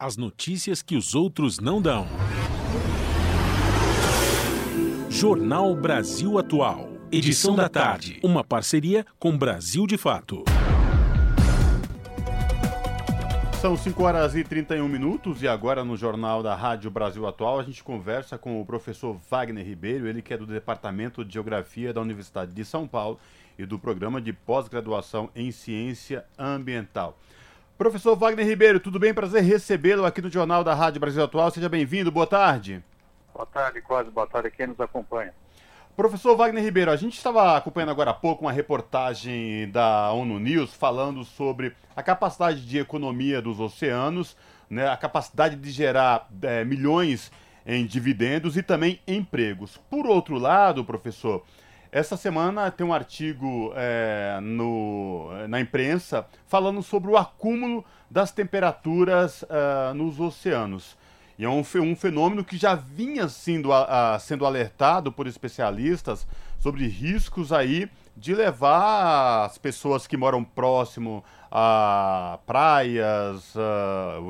As notícias que os outros não dão. Jornal Brasil Atual. Edição da tarde. Uma parceria com Brasil de Fato. São 5 horas e 31 minutos e agora no Jornal da Rádio Brasil Atual a gente conversa com o professor Wagner Ribeiro, ele que é do Departamento de Geografia da Universidade de São Paulo e do Programa de Pós-Graduação em Ciência Ambiental. Professor Wagner Ribeiro, tudo bem? Prazer recebê-lo aqui no Jornal da Rádio Brasil Atual. Seja bem-vindo, boa tarde. Boa tarde, quase boa tarde quem nos acompanha. Professor Wagner Ribeiro, a gente estava acompanhando agora há pouco uma reportagem da ONU News falando sobre a capacidade de economia dos oceanos, né, a capacidade de gerar é, milhões em dividendos e também empregos. Por outro lado, professor, essa semana tem um artigo é, no, na imprensa falando sobre o acúmulo das temperaturas uh, nos oceanos. E é um, um fenômeno que já vinha sendo, sendo alertado por especialistas sobre riscos aí de levar as pessoas que moram próximo a praias,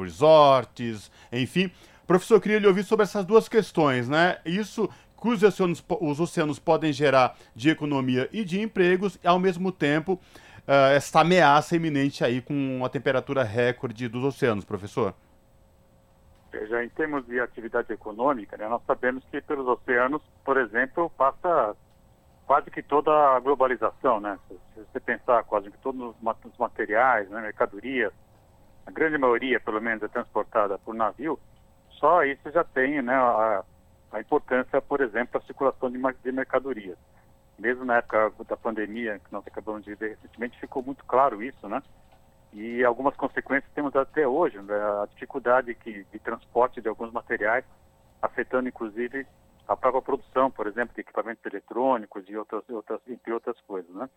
resorts, enfim. Professor, eu queria lhe ouvir sobre essas duas questões, né? Isso que os oceanos, os oceanos podem gerar de economia e de empregos, e ao mesmo tempo uh, essa ameaça iminente aí com a temperatura recorde dos oceanos, professor. Veja, em termos de atividade econômica, né, nós sabemos que pelos oceanos, por exemplo, passa quase que toda a globalização, né? Se você pensar quase que todos os materiais, né, mercadorias, a grande maioria, pelo menos, é transportada por navio, só isso já tem né, a, a importância, por exemplo, da circulação de, de mercadorias. Mesmo na época da pandemia, que nós acabamos de ver recentemente, ficou muito claro isso, né? E algumas consequências temos até hoje, né? a dificuldade que, de transporte de alguns materiais, afetando inclusive a própria produção, por exemplo, de equipamentos eletrônicos e outras, outras, entre outras coisas. Né?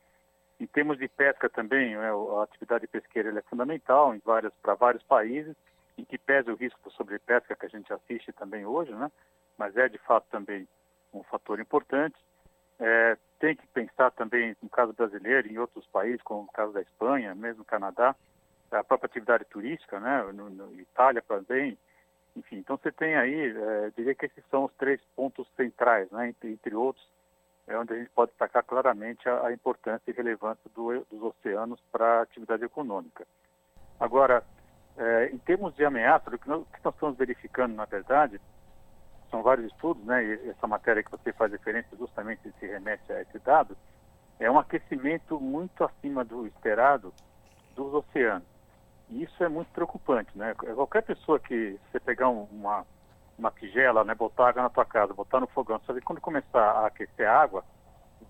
Em termos de pesca também, né, a atividade pesqueira é fundamental para vários países, em que pese o risco de sobrepesca que a gente assiste também hoje, né? Mas é de fato também um fator importante. É, tem que pensar também, no caso brasileiro, em outros países, como o caso da Espanha, mesmo Canadá, a própria atividade turística, né, no, no Itália também, enfim. Então você tem aí, é, diria que esses são os três pontos centrais, né, entre, entre outros, é onde a gente pode destacar claramente a, a importância e relevância do, dos oceanos para a atividade econômica. Agora, é, em termos de ameaça, o que nós, o que nós estamos verificando, na verdade, são vários estudos, né, e essa matéria que você faz referência justamente se remete a esse dado, é um aquecimento muito acima do esperado dos oceanos. E isso é muito preocupante, né? Qualquer pessoa que você pegar uma, uma tigela, né, botar água na tua casa, botar no fogão, sabe quando começar a aquecer a água,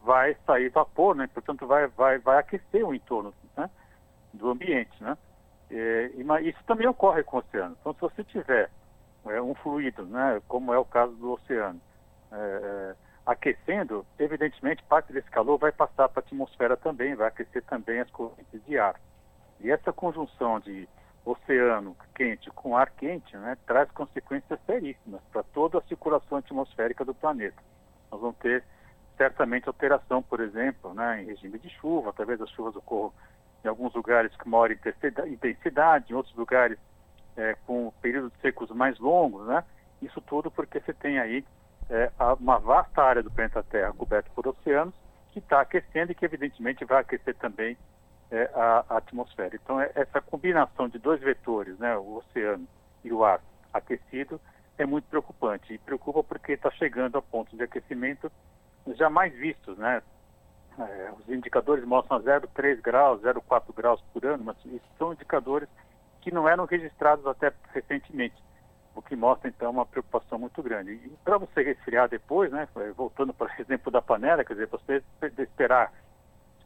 vai sair vapor, né? Portanto, vai, vai, vai aquecer o entorno né? do ambiente, né? É, isso também ocorre com o oceano. Então, se você tiver é, um fluido, né, como é o caso do oceano, é, é, aquecendo, evidentemente parte desse calor vai passar para a atmosfera também, vai aquecer também as correntes de ar. E essa conjunção de oceano quente com ar quente né, traz consequências seríssimas para toda a circulação atmosférica do planeta. Nós vamos ter certamente alteração, por exemplo, né, em regime de chuva, talvez as chuvas ocorram em alguns lugares com maior intensidade, em outros lugares é, com períodos secos mais longos, né? Isso tudo porque você tem aí é, uma vasta área do planeta Terra coberta por oceanos que está aquecendo e que evidentemente vai aquecer também é, a, a, atmosfera. Então é, essa combinação de dois vetores, né, o oceano e o ar aquecido, é muito preocupante e preocupa porque está chegando a pontos de aquecimento jamais vistos, né? É, os indicadores mostram 0,3 graus, 0,4 graus por ano, mas são indicadores que não eram registrados até recentemente, o que mostra então uma preocupação muito grande. E para você resfriar depois, né, voltando para o exemplo da panela, quer dizer, você esperar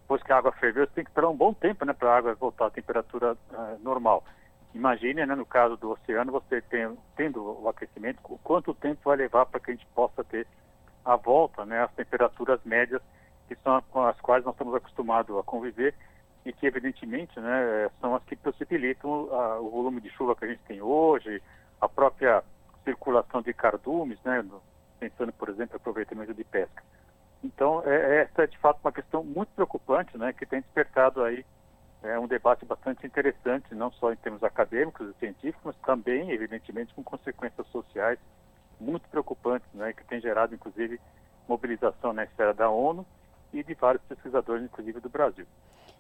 depois que a água ferveu, você tem que esperar um bom tempo, né, para a água voltar à temperatura uh, normal. Imagine, né, no caso do oceano, você tem, tendo o aquecimento, quanto tempo vai levar para que a gente possa ter a volta, né, às temperaturas médias que são com as quais nós estamos acostumados a conviver e que, evidentemente, né, são as que possibilitam a, o volume de chuva que a gente tem hoje, a própria circulação de cardumes, né, pensando, por exemplo, em aproveitamento de pesca. Então, é, essa é de fato uma questão muito preocupante, né, que tem despertado aí é um debate bastante interessante, não só em termos acadêmicos e científicos, mas também, evidentemente, com consequências sociais muito preocupantes, né, que tem gerado, inclusive, mobilização na esfera da ONU e de vários pesquisadores, inclusive do Brasil.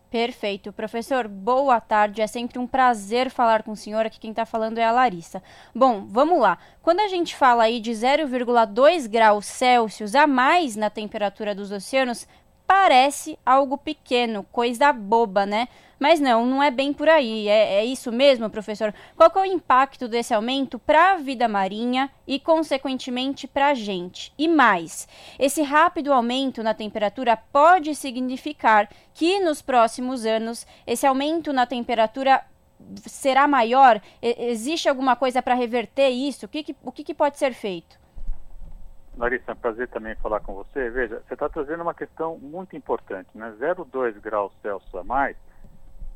Perfeito. Professor, boa tarde. É sempre um prazer falar com o senhor. Aqui quem está falando é a Larissa. Bom, vamos lá. Quando a gente fala aí de 0,2 graus Celsius a mais na temperatura dos oceanos, parece algo pequeno, coisa boba, né? Mas não, não é bem por aí. É, é isso mesmo, professor? Qual é o impacto desse aumento para a vida marinha e, consequentemente, para a gente? E mais, esse rápido aumento na temperatura pode significar que nos próximos anos esse aumento na temperatura será maior? E existe alguma coisa para reverter isso? O que, que o que, que pode ser feito? Larissa, é um prazer também falar com você. Veja, você está trazendo uma questão muito importante, né? 0,2 graus Celsius a mais,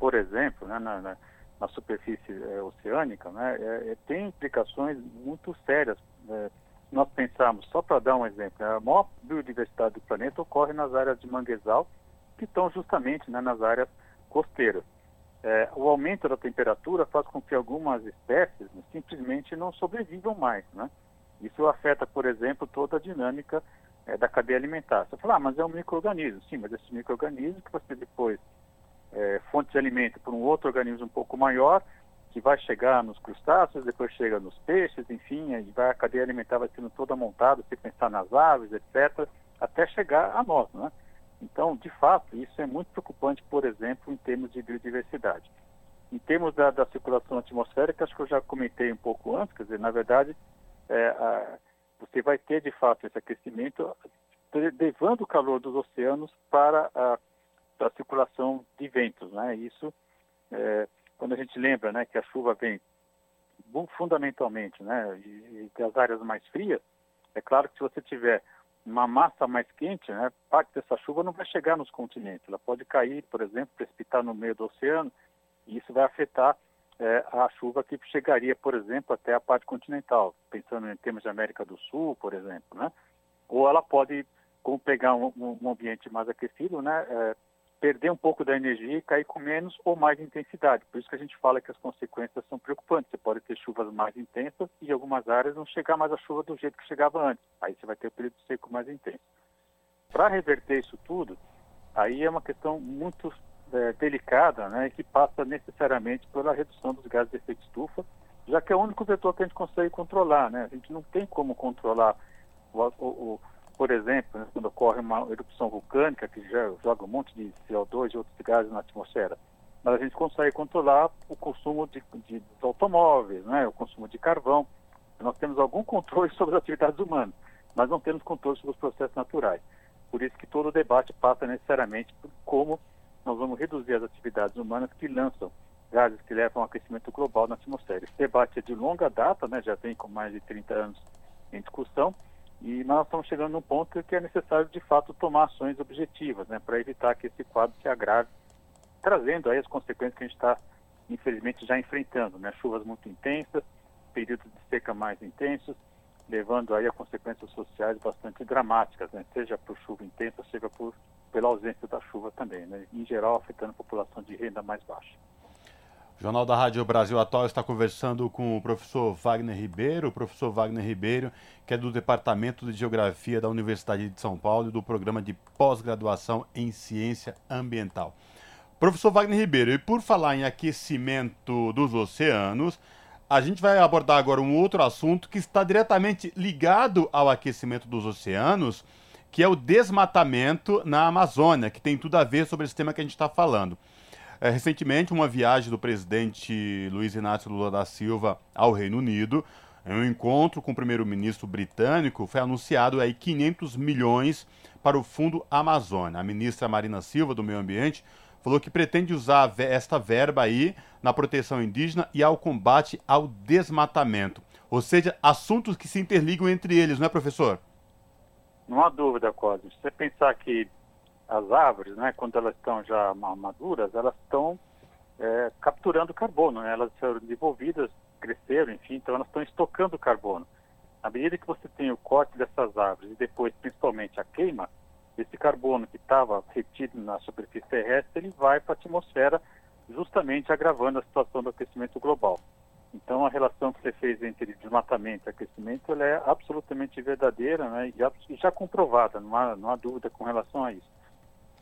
por exemplo, né, na, na, na superfície é, oceânica, né, é, é, tem implicações muito sérias. É, nós pensamos, só para dar um exemplo, né, a maior biodiversidade do planeta ocorre nas áreas de manguezal, que estão justamente né, nas áreas costeiras. É, o aumento da temperatura faz com que algumas espécies né, simplesmente não sobrevivam mais, né? Isso afeta, por exemplo, toda a dinâmica é, da cadeia alimentar. Você fala, ah, mas é um microorganismo. Sim, mas esse microorganismo que você depois é, fonte de alimento para um outro organismo um pouco maior, que vai chegar nos crustáceos, depois chega nos peixes, enfim, vai, a cadeia alimentar vai sendo toda montada, se pensar nas aves, etc., até chegar a nós, né? Então, de fato, isso é muito preocupante, por exemplo, em termos de biodiversidade. Em termos da, da circulação atmosférica, acho que eu já comentei um pouco antes, quer dizer, na verdade, é, a, você vai ter de fato esse aquecimento levando o calor dos oceanos para a, a circulação de ventos, né? Isso, é, quando a gente lembra, né, que a chuva vem fundamentalmente, né, e, das áreas mais frias, é claro que se você tiver uma massa mais quente, né, parte dessa chuva não vai chegar nos continentes. Ela pode cair, por exemplo, precipitar no meio do oceano, e isso vai afetar é, a chuva que chegaria, por exemplo, até a parte continental, pensando em termos de América do Sul, por exemplo, né? Ou ela pode, como pegar um, um ambiente mais aquecido, né, é, perder um pouco da energia e cair com menos ou mais intensidade. Por isso que a gente fala que as consequências são preocupantes. Você pode ter chuvas mais intensas e em algumas áreas não chegar mais a chuva do jeito que chegava antes. Aí você vai ter o período seco mais intenso. Para reverter isso tudo, aí é uma questão muito é, delicada, né, que passa necessariamente pela redução dos gases de efeito estufa, já que é o único vetor que a gente consegue controlar, né? A gente não tem como controlar, o, o, o por exemplo, né, quando ocorre uma erupção vulcânica que joga um monte de CO2 e outros gases na atmosfera, mas a gente consegue controlar o consumo de, de, automóveis, né, o consumo de carvão. Nós temos algum controle sobre as atividades humanas, mas não temos controle sobre os processos naturais. Por isso que todo o debate passa necessariamente por como nós vamos reduzir as atividades humanas que lançam gases que levam ao aquecimento global na atmosfera. Esse debate é de longa data, né, já vem com mais de 30 anos em discussão, e nós estamos chegando num ponto que é necessário, de fato, tomar ações objetivas né, para evitar que esse quadro se agrave, trazendo aí as consequências que a gente está, infelizmente, já enfrentando. Né, chuvas muito intensas, períodos de seca mais intensos, levando aí a consequências sociais bastante dramáticas, né, seja por chuva intensa, seja por pela ausência da chuva também, né? em geral afetando a população de renda mais baixa. O Jornal da Rádio Brasil Atual está conversando com o professor Wagner Ribeiro, o professor Wagner Ribeiro, que é do Departamento de Geografia da Universidade de São Paulo e do Programa de Pós-Graduação em Ciência Ambiental. Professor Wagner Ribeiro, e por falar em aquecimento dos oceanos, a gente vai abordar agora um outro assunto que está diretamente ligado ao aquecimento dos oceanos, que é o desmatamento na Amazônia, que tem tudo a ver sobre esse tema que a gente está falando. É, recentemente, uma viagem do presidente Luiz Inácio Lula da Silva ao Reino Unido, em um encontro com o primeiro-ministro britânico, foi anunciado aí 500 milhões para o Fundo Amazônia. A ministra Marina Silva, do Meio Ambiente, falou que pretende usar esta verba aí na proteção indígena e ao combate ao desmatamento. Ou seja, assuntos que se interligam entre eles, não é, professor? Não há dúvida, Cosme. Se você pensar que as árvores, né, quando elas estão já maduras, elas estão é, capturando carbono, né? elas foram desenvolvidas, cresceram, enfim, então elas estão estocando carbono. À medida que você tem o corte dessas árvores e depois, principalmente, a queima, esse carbono que estava retido na superfície terrestre, ele vai para a atmosfera justamente agravando a situação do aquecimento global. Então, a relação que você fez entre desmatamento e aquecimento ela é absolutamente verdadeira né, e, já, comprovada, não há, não há dúvida com relação a isso.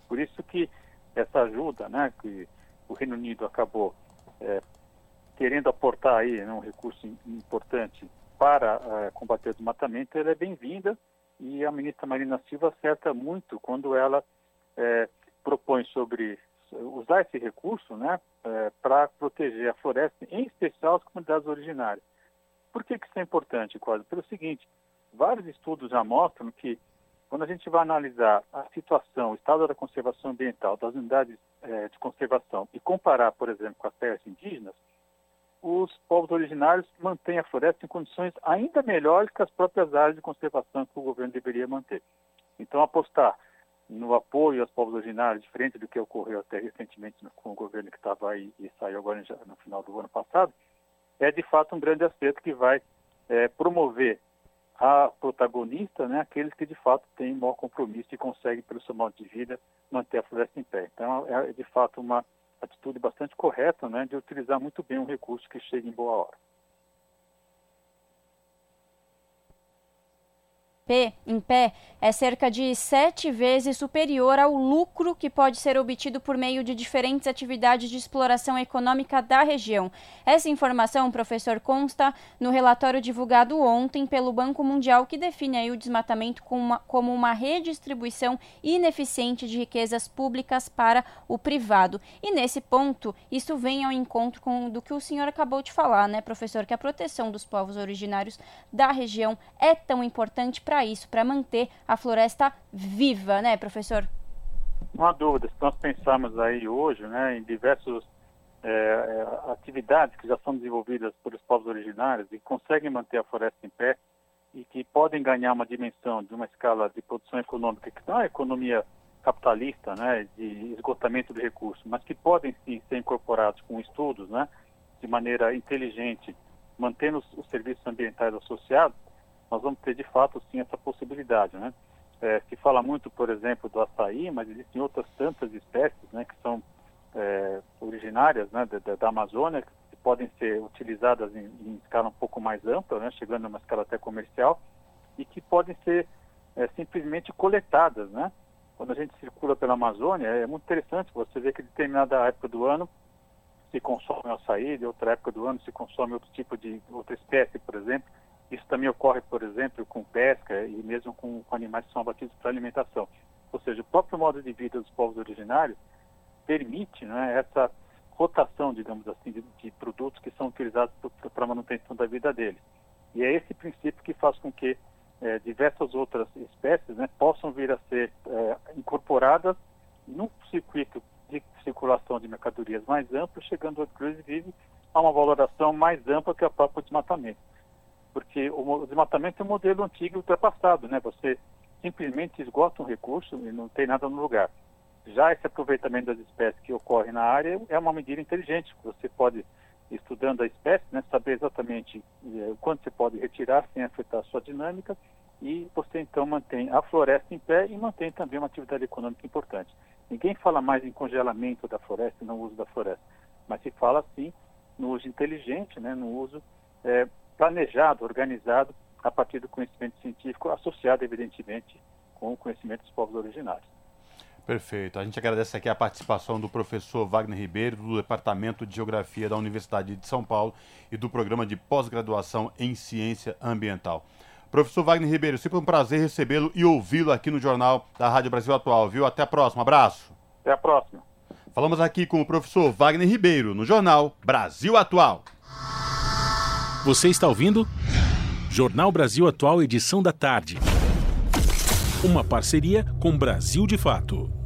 Por isso que essa ajuda né, que o Reino Unido acabou é, querendo aportar aí né, um recurso importante para é, combater o desmatamento, ela é bem-vinda e a ministra Marina Silva acerta muito quando ela é, propõe sobre usar esse recurso né, é, para proteger a floresta, em especial as comunidades originárias. Por que, que isso é importante, quase? Pelo seguinte, vários estudos já mostram que quando a gente vai analisar a situação, o estado da conservação ambiental das unidades é, de conservação e comparar, por exemplo, com as terras indígenas, os povos originários mantêm a floresta em condições ainda melhores que as próprias áreas de conservação que o governo deveria manter. Então, apostar no apoio aos povos originários, diferente do que ocorreu até recentemente com o governo que estava aí e saiu agora no final do ano passado, é de fato um grande acerto que vai é, promover a protagonista, né, aqueles que de fato têm maior compromisso e conseguem, pelo seu modo de vida, manter a floresta em pé. Então, é de fato uma atitude bastante correta né, de utilizar muito bem um recurso que chega em boa hora. Em pé é cerca de sete vezes superior ao lucro que pode ser obtido por meio de diferentes atividades de exploração econômica da região. Essa informação, professor, consta no relatório divulgado ontem pelo Banco Mundial, que define o desmatamento como uma, como uma redistribuição ineficiente de riquezas públicas para o privado. E nesse ponto, isso vem ao encontro com do que o senhor acabou de falar, né, professor, que a proteção dos povos originários da região é tão importante para isso, para manter a floresta viva, né, professor? Não há dúvida. Se nós pensarmos aí hoje, né, em diversas é, é, atividades que já são desenvolvidas pelos povos originários e conseguem manter a floresta em pé e que podem ganhar uma dimensão de uma escala de produção econômica que não é economia capitalista, né, de esgotamento de recursos, mas que podem sim ser incorporados com estudos, né, de maneira inteligente, mantendo os, os serviços ambientais associados, nós vamos ter de fato sim essa possibilidade, né? É, se fala muito, por exemplo, do açaí, mas existem outras tantas espécies, né, que são é, originárias, né, da, da, Amazônia, que podem ser utilizadas em, em, escala um pouco mais ampla, né, chegando a uma escala até comercial, e que podem ser é, simplesmente coletadas, né? Quando a gente circula pela Amazônia, é muito interessante você ver que determinada época do ano se consome açaí, de outra época do ano se consome outro tipo de outra espécie, por exemplo, isso também ocorre, por exemplo, com pesca e mesmo com, com animais que são abatidos para alimentação. Ou seja, o próprio modo de vida dos povos originários permite né, essa rotação, digamos assim, de, de produtos que são utilizados para a manutenção da vida deles. E é esse princípio que faz com que é, diversas outras espécies né, possam vir a ser é, incorporadas num circuito de circulação de mercadorias mais amplo, chegando inclusive a uma valoração mais ampla que o próprio desmatamento porque o desmatamento é um modelo antigo e ultrapassado, né? Você simplesmente esgota um recurso e não tem nada no lugar. Já esse aproveitamento das espécies que ocorre na área é uma medida inteligente. Você pode, estudando a espécie, né, saber exatamente o quanto você pode retirar sem afetar a sua dinâmica e você então mantém a floresta em pé e mantém também uma atividade econômica importante. Ninguém fala mais em congelamento da floresta e não uso da floresta, mas se fala sim no uso inteligente, né, no uso é, planejado, organizado a partir do conhecimento científico, associado, evidentemente, com o conhecimento dos povos originários. Perfeito. A gente agradece aqui a participação do professor Wagner Ribeiro, do Departamento de Geografia da Universidade de São Paulo e do Programa de Pós-Graduação em Ciência Ambiental. Professor Wagner Ribeiro, sempre um prazer recebê-lo e ouvi-lo aqui no Jornal da Rádio Brasil Atual, viu? Até a próxima. Abraço. Até a próxima. Falamos aqui com o professor Wagner Ribeiro, no Jornal Brasil Atual. Você está ouvindo? Jornal Brasil Atual, edição da tarde. Uma parceria com Brasil de Fato.